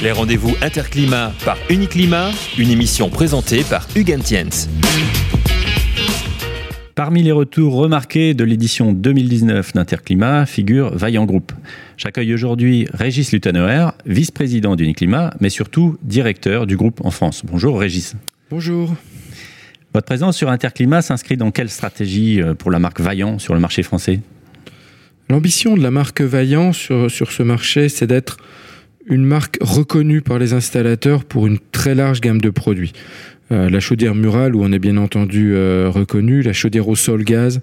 Les rendez-vous Interclimat par Uniclimat, une émission présentée par Hugues Tiens. Parmi les retours remarqués de l'édition 2019 d'Interclimat figure Vaillant Group. J'accueille aujourd'hui Régis Lutanoer, vice-président d'Uniclimat, mais surtout directeur du groupe en France. Bonjour Régis. Bonjour. Votre présence sur Interclimat s'inscrit dans quelle stratégie euh, pour la marque Vaillant sur le marché français? L'ambition de la marque Vaillant sur, sur ce marché, c'est d'être une marque reconnue par les installateurs pour une très large gamme de produits. Euh, la chaudière murale, où on est bien entendu euh, reconnu, la chaudière au sol gaz,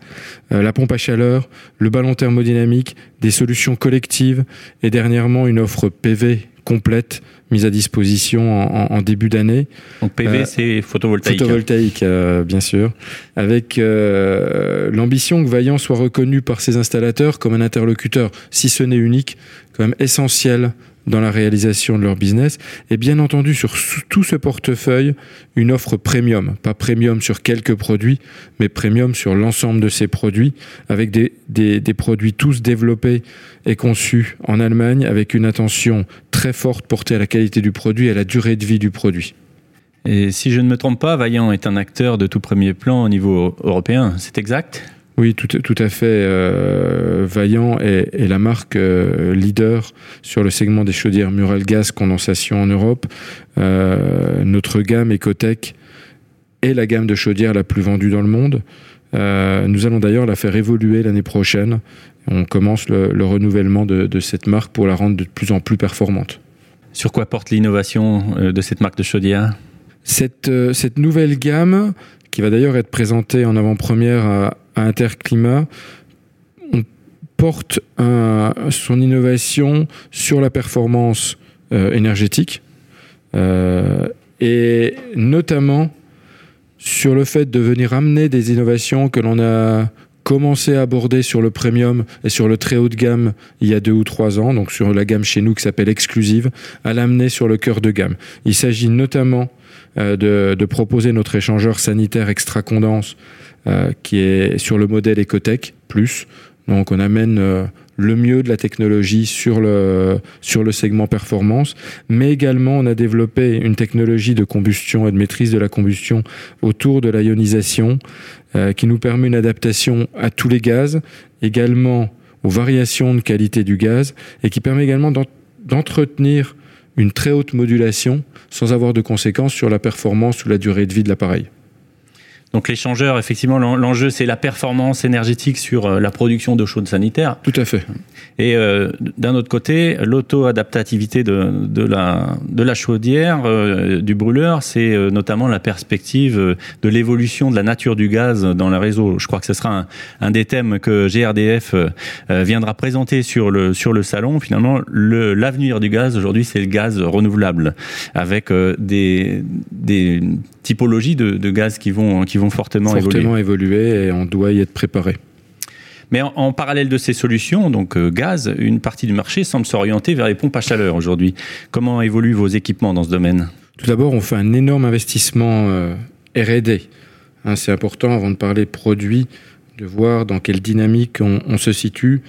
euh, la pompe à chaleur, le ballon thermodynamique, des solutions collectives et dernièrement une offre PV complète mise à disposition en, en, début d'année. Donc PV, c'est photovoltaïque. Photovoltaïque, bien sûr. Avec l'ambition que Vaillant soit reconnu par ses installateurs comme un interlocuteur, si ce n'est unique, quand même essentiel dans la réalisation de leur business. Et bien entendu, sur tout ce portefeuille, une offre premium. Pas premium sur quelques produits, mais premium sur l'ensemble de ces produits, avec des, produits tous développés et conçus en Allemagne, avec une attention très forte portée à la qualité du produit et à la durée de vie du produit. Et si je ne me trompe pas, Vaillant est un acteur de tout premier plan au niveau européen, c'est exact? Oui, tout, tout, à fait. Euh, Vaillant est, est, la marque euh, leader sur le segment des chaudières murales gaz condensation en Europe. Euh, notre gamme Ecotech est la gamme de chaudières la plus vendue dans le monde. Nous allons d'ailleurs la faire évoluer l'année prochaine. On commence le, le renouvellement de, de, cette marque pour la rendre de plus en plus performante. Sur quoi porte l'innovation de cette marque de chaudière? Cette, cette nouvelle gamme, qui va d'ailleurs être présentée en avant-première à, Interclimat, on porte un, son innovation sur la performance euh, énergétique euh, et notamment sur le fait de venir amener des innovations que l'on a commencé à aborder sur le premium et sur le très haut de gamme il y a deux ou trois ans, donc sur la gamme chez nous qui s'appelle Exclusive, à l'amener sur le cœur de gamme. Il s'agit notamment euh, de, proposer notre échangeur sanitaire extra condense euh, qui est sur le modèle Ecotech plus. Donc on amène euh, le mieux de la technologie sur le, sur le segment performance, mais également on a développé une technologie de combustion et de maîtrise de la combustion autour de l'ionisation euh, qui nous permet une adaptation à tous les gaz, également aux variations de qualité du gaz et qui permet également d'entretenir une très haute modulation sans avoir de conséquences sur la performance ou la durée de vie de l'appareil. Donc l'échangeur, effectivement, l'enjeu, c'est la performance énergétique sur euh, la production d'eau chaude sanitaire. Tout à fait. Et euh, d'un autre côté, l'auto-adaptativité de, de, la, de la chaudière, euh, du brûleur, c'est notamment la perspective de l'évolution de la nature du gaz dans le réseau. Je crois que ce sera un, un des thèmes que GRDF euh, viendra présenter sur le, sur le salon. Finalement, l'avenir du gaz, aujourd'hui, c'est le gaz renouvelable, avec des, des typologies de, de, gaz qui vont, qui vont fortement, fortement évoluer. évoluer et on doit y être préparé. Mais en, en, parallèle de ces solutions, donc euh, gaz, une partie du marché semble s'orienter vers les pompes à chaleur aujourd'hui. Comment évoluent vos équipements dans ce domaine? Tout d'abord, on fait un énorme investissement euh, R&D. Hein, C'est important avant de parler produits, de voir dans quelle dynamique on, on se situe.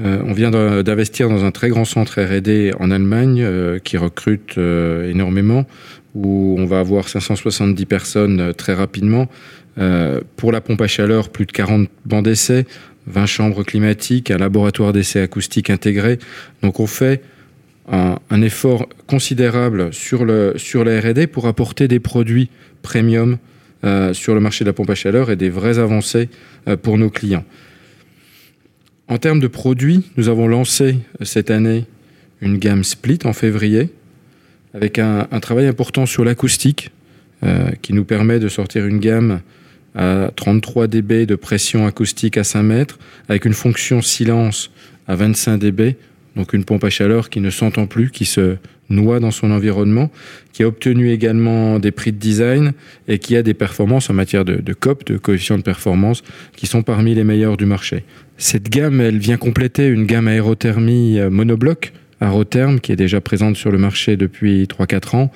Euh, on vient d'investir dans un très grand centre R&D en Allemagne euh, qui recrute euh, énormément, où on va avoir 570 personnes très rapidement. pour la pompe à chaleur, plus de 40 bancs d'essai, 20 chambres climatiques, un laboratoire d'essai acoustique intégré. Donc on fait un, effort considérable sur, le, sur la R&D pour apporter des produits premium sur le marché de la pompe à chaleur et des vraies avancées pour nos clients. En termes de produits, nous avons lancé cette année une gamme split en février avec un, un travail important sur l'acoustique euh, qui nous permet de sortir une gamme à 33 dB de pression acoustique à 5 mètres, avec une fonction silence à 25 dB, donc une pompe à chaleur qui ne s'entend plus, qui se noie dans son environnement, qui a obtenu également des prix de design et qui a des performances en matière de, COP, de coefficient de performance, qui sont parmi les meilleurs du marché. Cette gamme, elle vient compléter une gamme aérothermie monobloc, Aerotherm, qui est déjà présente sur le marché depuis 3-4 ans,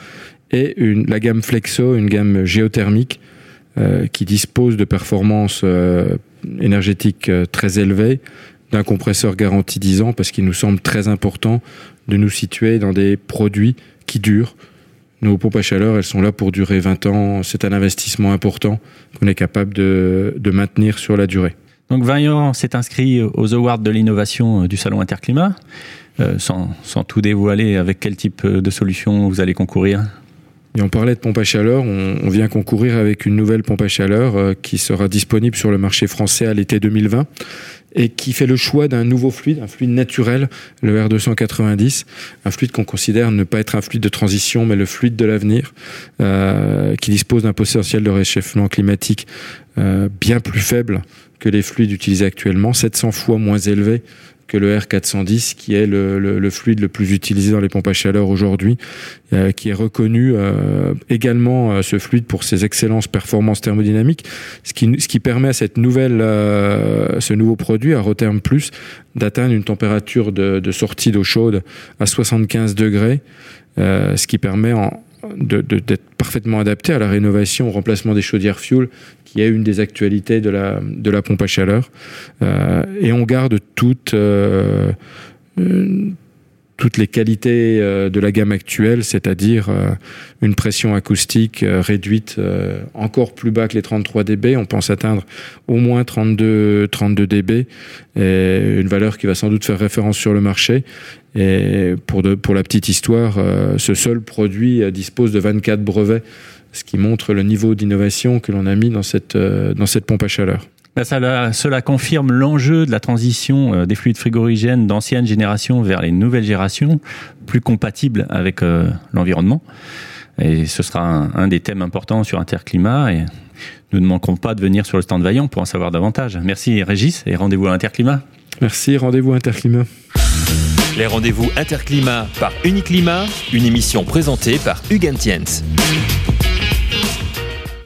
et la gamme Flexo, une gamme géothermique, euh, qui dispose de performances euh, énergétiques euh, très élevées, d'un compresseur garanti 10 ans, parce qu'il nous semble très important de nous situer dans des produits qui qui dure. Nos pompes à chaleur, elles sont là pour durer 20 ans. C'est un investissement important qu'on est capable de, de maintenir sur la durée. Donc Vaillant s'est inscrit aux Awards de l'innovation du Salon Interclimat. Euh, sans, sans, tout dévoiler, avec quel type de solution vous allez concourir? Et on parlait de pompe à chaleur, on, vient concourir avec une nouvelle pompe à chaleur euh, qui sera disponible sur le marché français à l'été 2020 et qui fait le choix d'un nouveau fluide, un fluide naturel, le R290, un fluide qu'on considère ne pas être un fluide de transition, mais le fluide de l'avenir, euh, qui dispose d'un potentiel de réchauffement climatique euh, bien plus faible que les fluides utilisés actuellement, 700 fois moins élevé que le R410, qui est le, fluide le plus utilisé dans les pompes à chaleur aujourd'hui, euh, qui est reconnu euh, également euh, ce fluide pour ses excellences performances thermodynamiques, ce qui, ce qui permet à cette nouvelle, ce nouveau produit, à Roterm Plus, d'atteindre une température de, sortie d'eau chaude à 75 degrés, ce qui permet en, d'être parfaitement adapté à la rénovation, au remplacement des chaudières fuel, qui est une des actualités de la, de la pompe à chaleur. Euh, et on garde toute, euh, toutes les qualités euh, de la gamme actuelle, c'est-à-dire euh, une pression acoustique euh, réduite encore plus bas que les 33 dB. On pense atteindre au moins 32, 32 dB, une valeur qui va sans doute faire référence sur le marché. Et pour, la petite histoire, ce seul produit dispose de 24 brevets ce qui montre le niveau d'innovation que l'on a mis dans cette pompe à chaleur. Ben ça, cela confirme l'enjeu de la transition euh, des fluides frigorigènes d'anciennes générations vers les nouvelles générations, plus compatibles avec euh, l'environnement. Et ce sera un, un, des thèmes importants sur Interclimat. Et nous ne manquerons pas de venir sur le stand Vaillant pour en savoir davantage. Merci Régis et rendez-vous à Interclimat. Merci, rendez-vous à Interclimat. Les rendez-vous Interclimat par Uniclimat, une émission présentée par Hugues Tiens.